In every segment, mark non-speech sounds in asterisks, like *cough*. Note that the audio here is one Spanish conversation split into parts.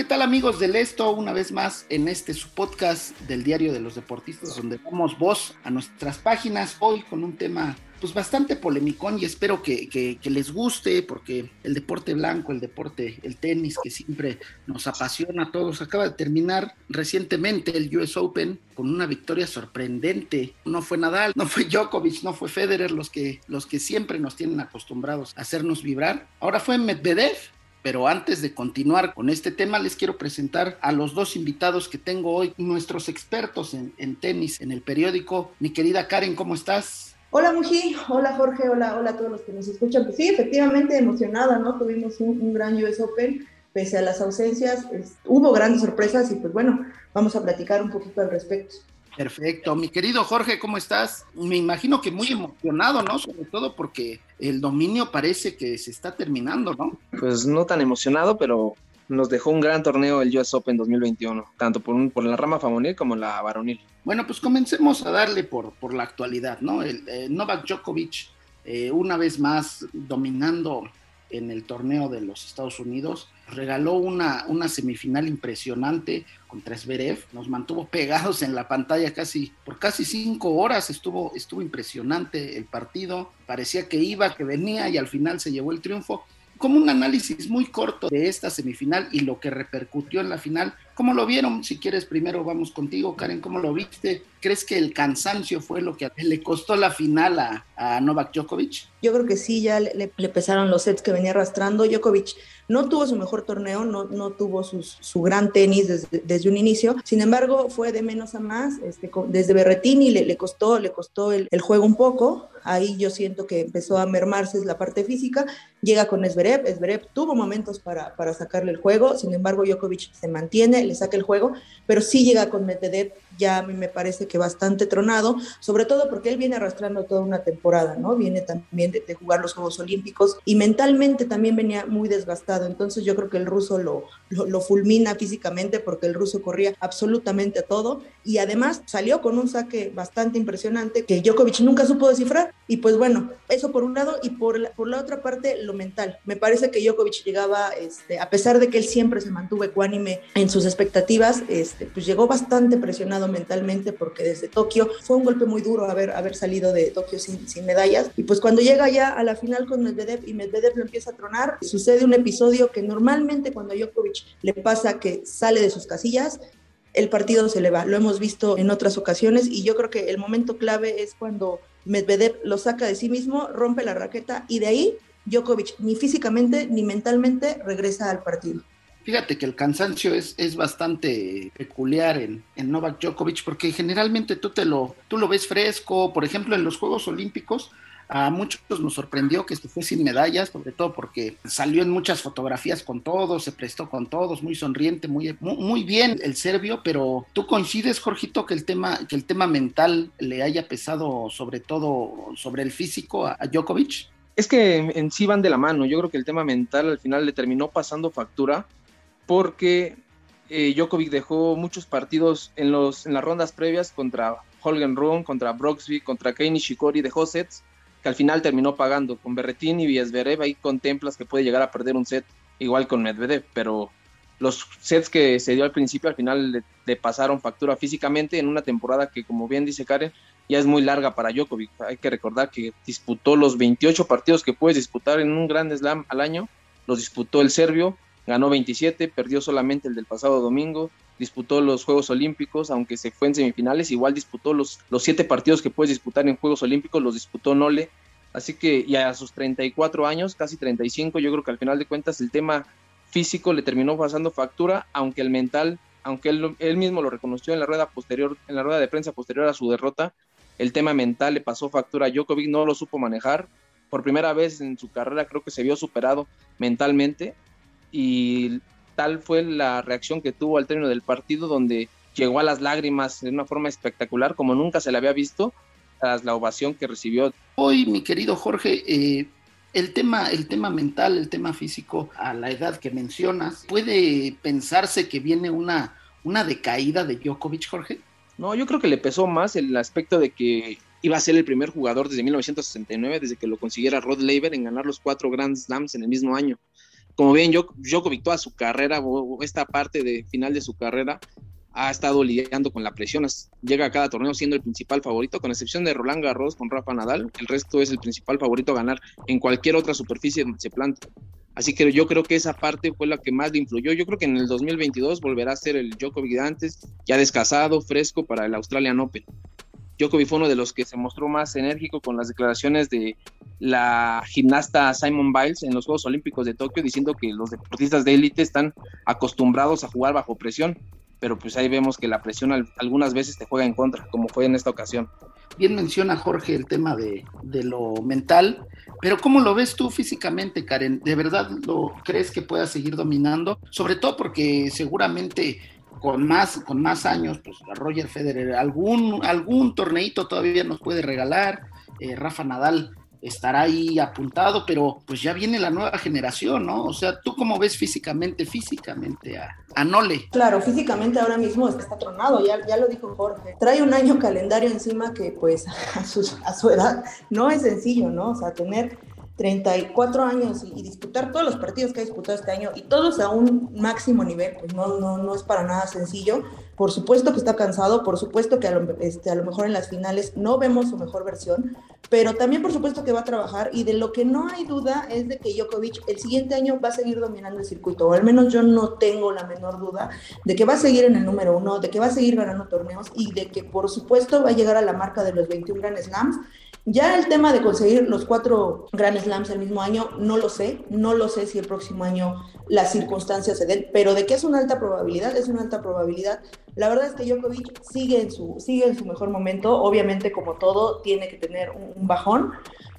¿Qué tal amigos del Esto? Una vez más en este su podcast del Diario de los Deportistas, donde damos voz a nuestras páginas hoy con un tema pues bastante polémico y espero que, que, que, les guste porque el deporte blanco, el deporte, el tenis que siempre nos apasiona a todos, acaba de terminar recientemente el US Open con una victoria sorprendente. No fue Nadal, no fue Djokovic, no fue Federer los que, los que siempre nos tienen acostumbrados a hacernos vibrar. Ahora fue Medvedev pero antes de continuar con este tema, les quiero presentar a los dos invitados que tengo hoy, nuestros expertos en, en tenis en el periódico. Mi querida Karen, ¿cómo estás? Hola Muji, hola Jorge, hola, hola a todos los que nos escuchan. Pues sí, efectivamente emocionada, ¿no? Tuvimos un, un gran US Open, pese a las ausencias, es, hubo grandes sorpresas y pues bueno, vamos a platicar un poquito al respecto. Perfecto. Mi querido Jorge, ¿cómo estás? Me imagino que muy emocionado, ¿no? Sobre todo porque el dominio parece que se está terminando, ¿no? Pues no tan emocionado, pero nos dejó un gran torneo el US Open 2021, tanto por, un, por la rama femenil como la varonil. Bueno, pues comencemos a darle por, por la actualidad, ¿no? El, eh, Novak Djokovic, eh, una vez más dominando en el torneo de los Estados Unidos, regaló una, una semifinal impresionante contra Zverev, nos mantuvo pegados en la pantalla casi por casi cinco horas, estuvo, estuvo impresionante el partido, parecía que iba, que venía y al final se llevó el triunfo. Como un análisis muy corto de esta semifinal y lo que repercutió en la final, ¿cómo lo vieron? Si quieres, primero vamos contigo, Karen, ¿cómo lo viste? ¿Crees que el cansancio fue lo que le costó la final a, Novak Djokovic? Yo creo que sí, ya le, le, pesaron los sets que venía arrastrando. Djokovic no tuvo su mejor torneo, no, no tuvo su gran tenis desde, desde, un inicio. Sin embargo, fue de menos a más. Este, desde Berretini le, le costó, le costó el, el, juego un poco. Ahí yo siento que empezó a mermarse la parte física. Llega con. Esberev tuvo momentos para, para sacarle el juego. Sin embargo, Djokovic se mantiene, le saca el juego, pero sí llega con Medvedev ya a mí me parece que bastante tronado, sobre todo porque él viene arrastrando toda una temporada, ¿no? Viene también de, jugar los Juegos Olímpicos y mentalmente también venía muy desgastado. Entonces yo creo que el ruso lo, lo, lo, fulmina físicamente porque el ruso corría absolutamente todo y además salió con un saque bastante impresionante que Djokovic nunca supo descifrar. Y pues bueno, eso por un lado y por la, por la otra parte lo mental. Me parece que Djokovic llegaba, este, a pesar de que él siempre se mantuvo ecuánime en sus expectativas, este, pues llegó bastante presionado mentalmente porque desde Tokio fue un golpe muy duro haber, haber salido de Tokio sin, sin medallas. Y pues cuando llega ya a la final con Medvedev y Medvedev lo empieza a tronar, sucede un episodio que normalmente cuando Djokovic le pasa que sale de sus casillas, el partido se le va. Lo hemos visto en otras ocasiones y yo creo que el momento clave es cuando Medvedev lo saca de sí mismo, rompe la raqueta y de ahí Djokovic ni físicamente ni mentalmente regresa al partido. Fíjate que el cansancio es, es bastante peculiar en, en, Novak Djokovic porque generalmente tú, te lo, tú lo ves fresco, por ejemplo en los Juegos Olímpicos, a muchos nos sorprendió que se fue sin medallas, sobre todo porque salió en muchas fotografías con todos, se prestó con todos, muy sonriente, muy, muy bien el serbio, pero tú coincides, Jorgito, que el tema, que el tema mental le haya pesado sobre todo sobre el físico a Djokovic. Es que en sí van de la mano. Yo creo que el tema mental al final le terminó pasando factura porque eh, Djokovic dejó muchos partidos en, los, en las rondas previas contra Holgen Rune, contra Broxby, contra Kei Nishikori, dejó sets que al final terminó pagando. Con Berretini y Esberev ahí contemplas que puede llegar a perder un set, igual con Medvedev, pero los sets que se dio al principio al final le, le, pasaron factura físicamente en una temporada que, como bien dice Karen, ya es muy larga para Djokovic. Hay que recordar que disputó los 28 partidos que puedes disputar en un Grand Slam al año, los disputó el serbio, ganó 27, perdió solamente el del pasado domingo, disputó los Juegos Olímpicos, aunque se fue en semifinales, igual disputó los, los siete partidos que puedes disputar en Juegos Olímpicos, los disputó Nole, así que ya a sus 34 años, casi 35, yo creo que al final de cuentas el tema físico le terminó pasando factura, aunque el mental, aunque él, él mismo lo reconoció en la rueda posterior, en la rueda de prensa posterior a su derrota, el tema mental le pasó factura. A Djokovic, no lo supo manejar, por primera vez en su carrera creo que se vio superado mentalmente y tal fue la reacción que tuvo al término del partido donde llegó a las lágrimas de una forma espectacular como nunca se le había visto tras la ovación que recibió. Hoy, mi querido Jorge, eh, el tema, el tema mental, el tema físico, a la edad que mencionas, ¿puede pensarse que viene una, una decaída de Djokovic, Jorge? No, yo creo que le pesó más el aspecto de que iba a ser el primer jugador desde 1969, desde que lo consiguiera Rod Laver en ganar los cuatro Grand Slams en el mismo año. Como bien, Djokovic toda su carrera, o esta parte de final de su carrera, ha estado lidiando con la presión. Llega a cada torneo siendo el principal favorito, con excepción de Roland Garros con Rafa Nadal. El resto es el principal favorito a ganar en cualquier otra superficie donde se planta. Así que yo creo que esa parte fue la que más le influyó. Yo creo que en el 2022 volverá a ser el Djokovic de antes, ya descasado, fresco para el Australian Open. Djokovic fue uno de los que se mostró más enérgico con las declaraciones de la gimnasta Simon Biles en los Juegos Olímpicos de Tokio, diciendo que los deportistas de élite están acostumbrados a jugar bajo presión, pero pues ahí vemos que la presión algunas veces te juega en contra, como fue en esta ocasión. Bien menciona Jorge el tema de, de lo mental, pero ¿cómo lo ves tú físicamente, Karen? ¿De verdad lo crees que pueda seguir dominando? Sobre todo porque seguramente con más, con más años, pues Roger Federer, algún, algún torneito todavía nos puede regalar, eh, Rafa Nadal estará ahí apuntado, pero pues ya viene la nueva generación, ¿no? O sea, ¿tú cómo ves físicamente, físicamente a, a Nole? Claro, físicamente ahora mismo está tronado, ya, ya lo dijo Jorge. Trae un año calendario encima que pues *laughs* a su, a su edad no es sencillo, ¿no? O sea, tener 34 años y, disputar todos los partidos que ha disputado este año y todos a un máximo nivel, pues no, no, no es para nada sencillo. Por supuesto que está cansado, por supuesto que a lo, este, a lo mejor en las finales no vemos su mejor versión, pero también por supuesto que va a trabajar y de lo que no hay duda es de que Djokovic el siguiente año va a seguir dominando el circuito, o al menos yo no tengo la menor duda de que va a seguir en el número uno, de que va a seguir ganando torneos y de que por supuesto va a llegar a la marca de los 21 Grand Slams ya el tema de conseguir los cuatro Grand Slams el mismo año, no lo sé, no lo sé si el próximo año las circunstancias se den, pero de que es una alta probabilidad, es una alta probabilidad. La verdad es que Djokovic sigue en su, sigue en su mejor momento, obviamente como todo tiene que tener un, bajón,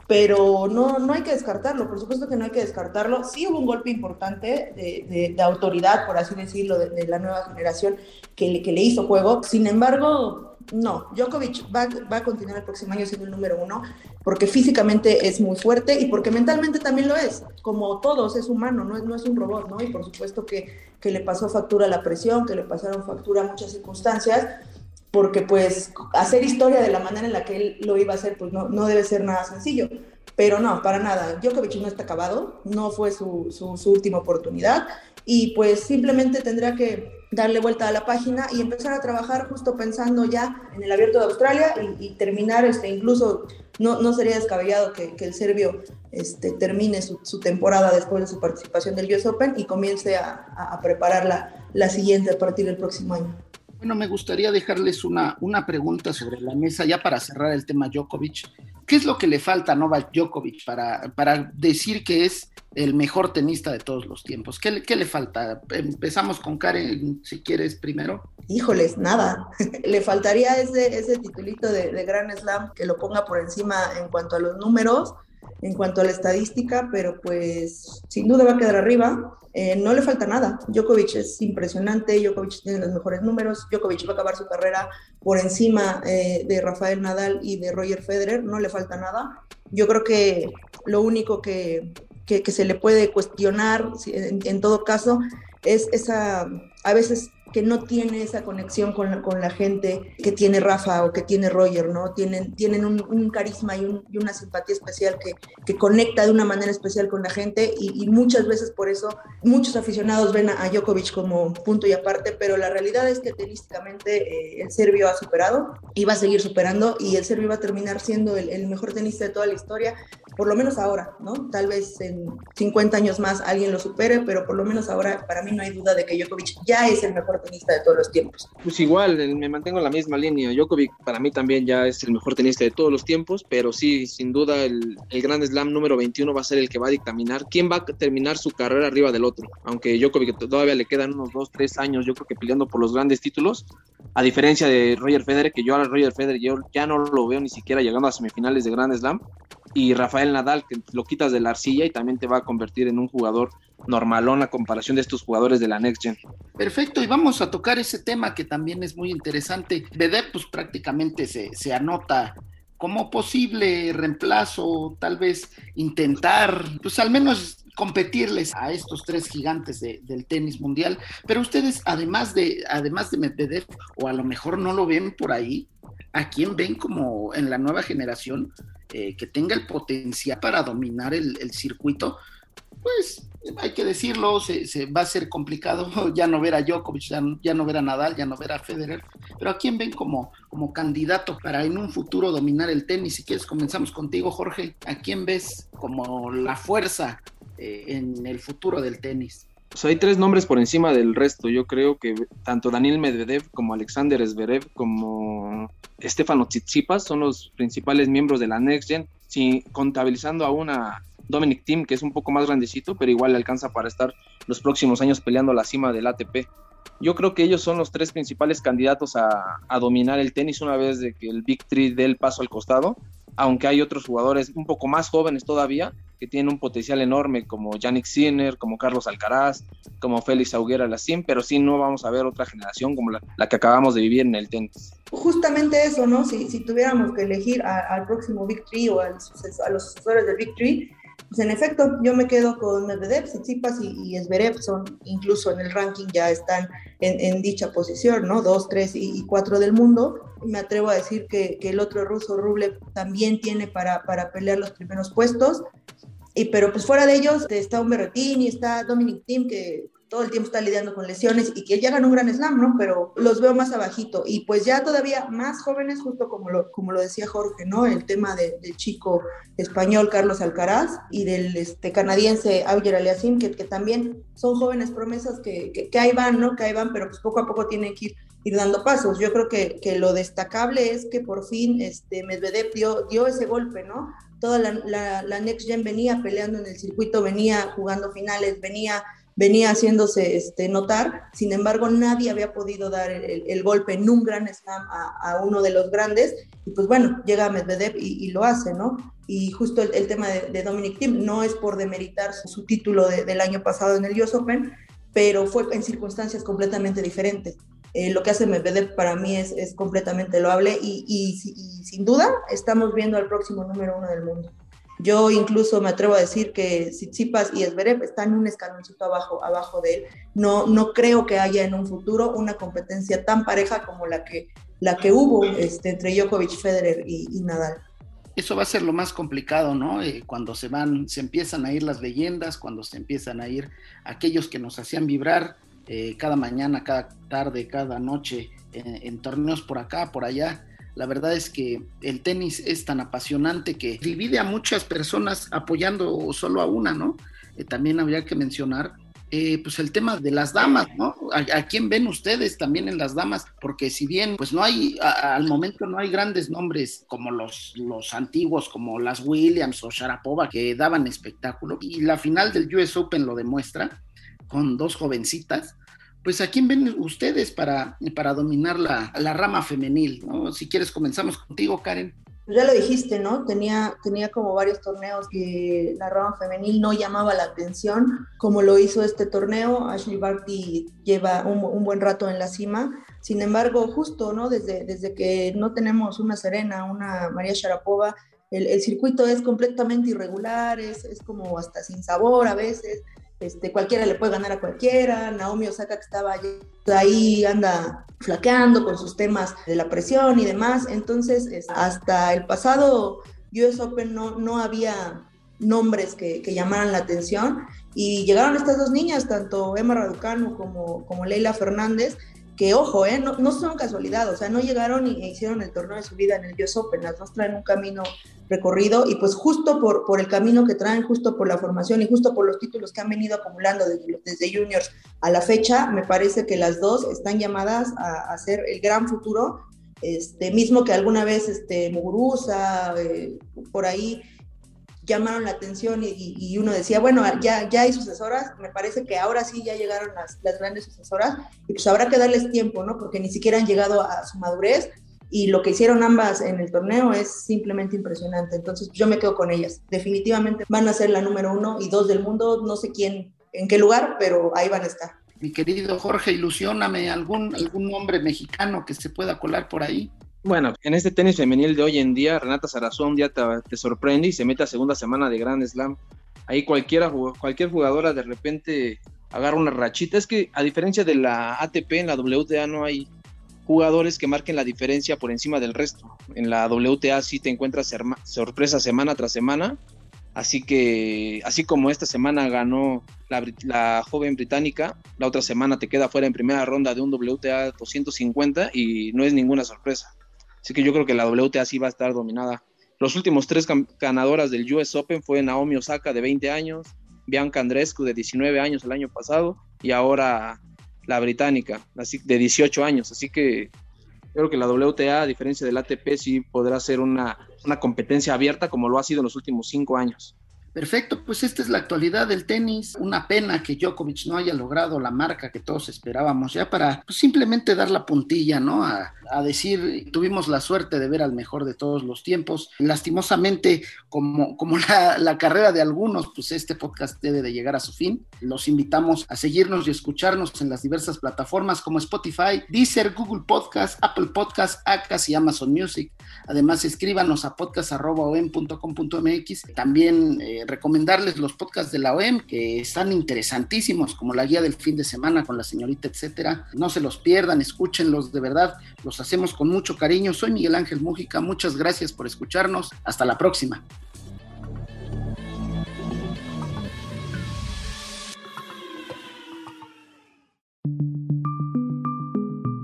pero no, no hay que descartarlo, por supuesto que no hay que descartarlo. Sí hubo un golpe importante de, de, autoridad, por así decirlo, de, de, la nueva generación que le, que le hizo juego. Sin embargo, no, Djokovic va, a continuar el próximo año siendo el número uno porque físicamente es muy fuerte y porque mentalmente también lo es. Como todos, es humano, no es, no es un robot, ¿no? Y por supuesto que, le pasó factura la presión, que le pasaron factura muchas circunstancias, porque pues hacer historia de la manera en la que él lo iba a hacer, pues no, no debe ser nada sencillo. Pero no, para nada. Djokovic no está acabado, no fue su, su última oportunidad y pues simplemente tendrá que darle vuelta a la página y empezar a trabajar justo pensando ya en el abierto de Australia y, terminar, este, incluso no, no sería descabellado que, que el serbio este, termine su, temporada después de su participación del US Open y comience a, a, preparar la, la siguiente a partir del próximo año. Bueno, me gustaría dejarles una, una pregunta sobre la mesa ya para cerrar el tema Djokovic. ¿Qué es lo que le falta a Novak Djokovic para, para decir que es el mejor tenista de todos los tiempos? ¿Qué, le falta? Empezamos con Karen, si quieres, primero. Híjoles, nada. *laughs* le faltaría ese, ese titulito de, de Grand Slam que lo ponga por encima en cuanto a los números en cuanto a la estadística, pero pues sin duda va a quedar arriba. Eh, no le falta nada. Djokovic es impresionante, Djokovic tiene los mejores números, Djokovic va a acabar su carrera por encima eh, de Rafael Nadal y de Roger Federer, no le falta nada. Yo creo que lo único que, que, se le puede cuestionar en, en, todo caso es esa, a veces que no tiene esa conexión con la, con la gente que tiene Rafa o que tiene Roger, ¿no? Tienen, tienen un, carisma y, una simpatía especial que, que, conecta de una manera especial con la gente y, muchas veces por eso muchos aficionados ven a, Djokovic como punto y aparte, pero la realidad es que tenísticamente eh, el serbio ha superado y va a seguir superando y el serbio va a terminar siendo el, el mejor tenista de toda la historia, por lo menos ahora, ¿no? Tal vez en 50 años más alguien lo supere, pero por lo menos ahora para mí no hay duda de que Djokovic ya es el mejor tenista de todos los tiempos. Pues igual, me mantengo en la misma línea. Djokovic para mí también ya es el mejor tenista de todos los tiempos, pero sí, sin duda el, el Grand Slam número 21 va a ser el que va a dictaminar quién va a terminar su carrera arriba del otro. Aunque Djokovic todavía le quedan unos 2, 3 años, yo creo que peleando por los grandes títulos, a diferencia de Roger Federer, que yo a Roger Federer yo ya no lo veo ni siquiera llegando a semifinales de Grand Slam, y Rafael Nadal, que lo quitas de la arcilla y también te va a convertir en un jugador normalón a comparación de estos jugadores de la Next Gen. Perfecto, y vamos a tocar ese tema que también es muy interesante. Bede, pues prácticamente se, se anota como posible reemplazo, tal vez intentar, pues al menos competirles a estos tres gigantes del tenis mundial. Pero ustedes, además de, además de Medvedev, o a lo mejor no lo ven por ahí, ¿a quién ven como en la nueva generación eh, que tenga el potencial para dominar el, circuito? Pues hay que decirlo, se, va a ser complicado *laughs* ya no ver a Djokovic, ya, no ver a Nadal, ya no ver a Federer, pero ¿a quién ven como, como candidato para en un futuro dominar el tenis? Si quieres, comenzamos contigo, Jorge. ¿A quién ves como la fuerza eh, en el futuro del tenis? Pues hay tres nombres por encima del resto. Yo creo que tanto Daniel Medvedev como Alexander Zverev como Stefano Tsitsipas son los principales miembros de la Next Gen, si, contabilizando a una Dominic Thiem que es un poco más grandecito, pero igual le alcanza para estar los próximos años peleando la cima del ATP. Yo creo que ellos son los tres principales candidatos a, a dominar el tenis una vez de que el Big Three dé el paso al costado, aunque hay otros jugadores un poco más jóvenes todavía que tiene un potencial enorme, como Yannick Sinner, como Carlos Alcaraz, como Félix Auguera Lacín, pero sí no vamos a ver otra generación como la, que acabamos de vivir en el tenis. Justamente eso, ¿no? Si, si tuviéramos que elegir al próximo Big o a los sucesores del Big Three, pues en efecto, yo me quedo con Medvedev, Tsitsipas y, y Zverev, son incluso en el ranking ya están en, dicha posición, ¿no? Dos, tres y, cuatro del mundo. Me atrevo a decir que, que el otro ruso, Rublev, también tiene para, para pelear los primeros puestos. Y, pero pues fuera de ellos está un Berretini, está Dominic Thiem, que todo el tiempo está lidiando con lesiones y que ya ganó un gran slam, ¿no? Pero los veo más abajito. Y pues ya todavía más jóvenes, justo como lo, como lo decía Jorge, ¿no? El tema del chico español Carlos Alcaraz y del este, canadiense Auger Aliasim, que, que también son jóvenes promesas que, que, ahí van, ¿no? Que ahí van, pero pues poco a poco tienen que ir, dando pasos. Yo creo que, que, lo destacable es que por fin este, Medvedev dio, dio ese golpe, ¿no? Toda la, la Next Gen venía peleando en el circuito, venía jugando finales, venía venía haciéndose este, notar, sin embargo nadie había podido dar el, golpe en un gran slam a, uno de los grandes, y pues bueno, llega Medvedev y, lo hace, ¿no? Y justo el, tema de, Dominic Thiem no es por demeritar su, título del año pasado en el US Open, pero fue en circunstancias completamente diferentes. Eh, lo que hace Medvedev para mí es, completamente loable y, y sin duda estamos viendo al próximo número uno del mundo. Yo incluso me atrevo a decir que Tsitsipas y Esberev están un escaloncito abajo, abajo de él. No, no creo que haya en un futuro una competencia tan pareja como la que, la que hubo este, entre Djokovic, Federer y, Nadal. Eso va a ser lo más complicado, ¿no? Eh, cuando se van, se empiezan a ir las leyendas, cuando se empiezan a ir aquellos que nos hacían vibrar eh, cada mañana, cada tarde, cada noche en torneos por acá, por allá la verdad es que el tenis es tan apasionante que divide a muchas personas apoyando solo a una, ¿no? Eh, también habría que mencionar eh, pues el tema de las damas, ¿no? ¿A, quién ven ustedes también en las damas? Porque si bien, pues no hay, al momento no hay grandes nombres como los, los antiguos, como las Williams o Sharapova, que daban espectáculo, y la final del US Open lo demuestra, con dos jovencitas, pues a quién ven ustedes para, para dominar la, la rama femenil, ¿no? Si quieres comenzamos contigo, Karen. Pues ya lo dijiste, ¿no? Tenía, tenía como varios torneos que la rama femenil no llamaba la atención, como lo hizo este torneo. Ashley Barty lleva un, un buen rato en la cima. Sin embargo, justo, ¿no? Desde, desde que no tenemos una Serena, una María Sharapova, el, el circuito es completamente irregular, es, es como hasta sin sabor a veces este, cualquiera le puede ganar a cualquiera, Naomi Osaka que estaba ahí anda flaqueando con sus temas de la presión y demás, entonces hasta el pasado US Open no, no había nombres que, que, llamaran la atención y llegaron estas dos niñas, tanto Emma Raducanu como, como Leila Fernández, que ojo, ¿eh? no, no, son casualidad, o sea, no llegaron y hicieron el torneo de su vida en el US Open, las dos traen un camino recorrido y pues justo por, por el camino que traen, justo por la formación y justo por los títulos que han venido acumulando desde, desde juniors a la fecha, me parece que las dos están llamadas a, a ser el gran futuro, este, mismo que alguna vez este, Muguruza, eh, por ahí llamaron la atención y, uno decía, bueno, ya, ya hay sucesoras, me parece que ahora sí ya llegaron las, las, grandes sucesoras y pues habrá que darles tiempo, ¿no? Porque ni siquiera han llegado a su madurez y lo que hicieron ambas en el torneo es simplemente impresionante. Entonces yo me quedo con ellas. Definitivamente van a ser la número uno y dos del mundo, no sé quién, en qué lugar, pero ahí van a estar. Mi querido Jorge, ilusioname algún, algún nombre mexicano que se pueda colar por ahí. Bueno, en este tenis femenil de hoy en día, Renata Sarazón un día te, sorprende y se mete a segunda semana de Grand Slam. Ahí cualquiera, cualquier jugadora de repente agarra una rachita. Es que a diferencia de la ATP, en la WTA no hay jugadores que marquen la diferencia por encima del resto. En la WTA sí te encuentras sorpresa semana tras semana. Así que, así como esta semana ganó la, la, joven británica, la otra semana te queda fuera en primera ronda de un WTA 250 y no es ninguna sorpresa. Así que yo creo que la WTA sí va a estar dominada. Los últimos tres ganadoras del US Open fue Naomi Osaka de 20 años, Bianca Andrescu de 19 años el año pasado y ahora la británica así, de 18 años. Así que creo que la WTA, a diferencia del ATP, sí podrá ser una, una competencia abierta como lo ha sido en los últimos cinco años. Perfecto, pues esta es la actualidad del tenis. Una pena que Djokovic no haya logrado la marca que todos esperábamos, ya para pues, simplemente dar la puntilla, ¿no? A, decir, tuvimos la suerte de ver al mejor de todos los tiempos. Lastimosamente, como, como *laughs* la, carrera de algunos, pues este podcast debe de llegar a su fin. Los invitamos a seguirnos y escucharnos en las diversas plataformas como Spotify, Deezer, Google Podcast, Apple Podcast, Acas y Amazon Music. Además, escríbanos a podcast.com.mx. También eh, recomendarles los podcasts de la OEM, que están interesantísimos, como la guía del fin de semana con la señorita, etcétera. No se los pierdan, escúchenlos, de verdad, los hacemos con mucho cariño. Soy Miguel Ángel Mújica, muchas gracias por escucharnos. Hasta la próxima.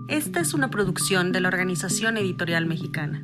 Esta es una producción de la Organización Editorial Mexicana.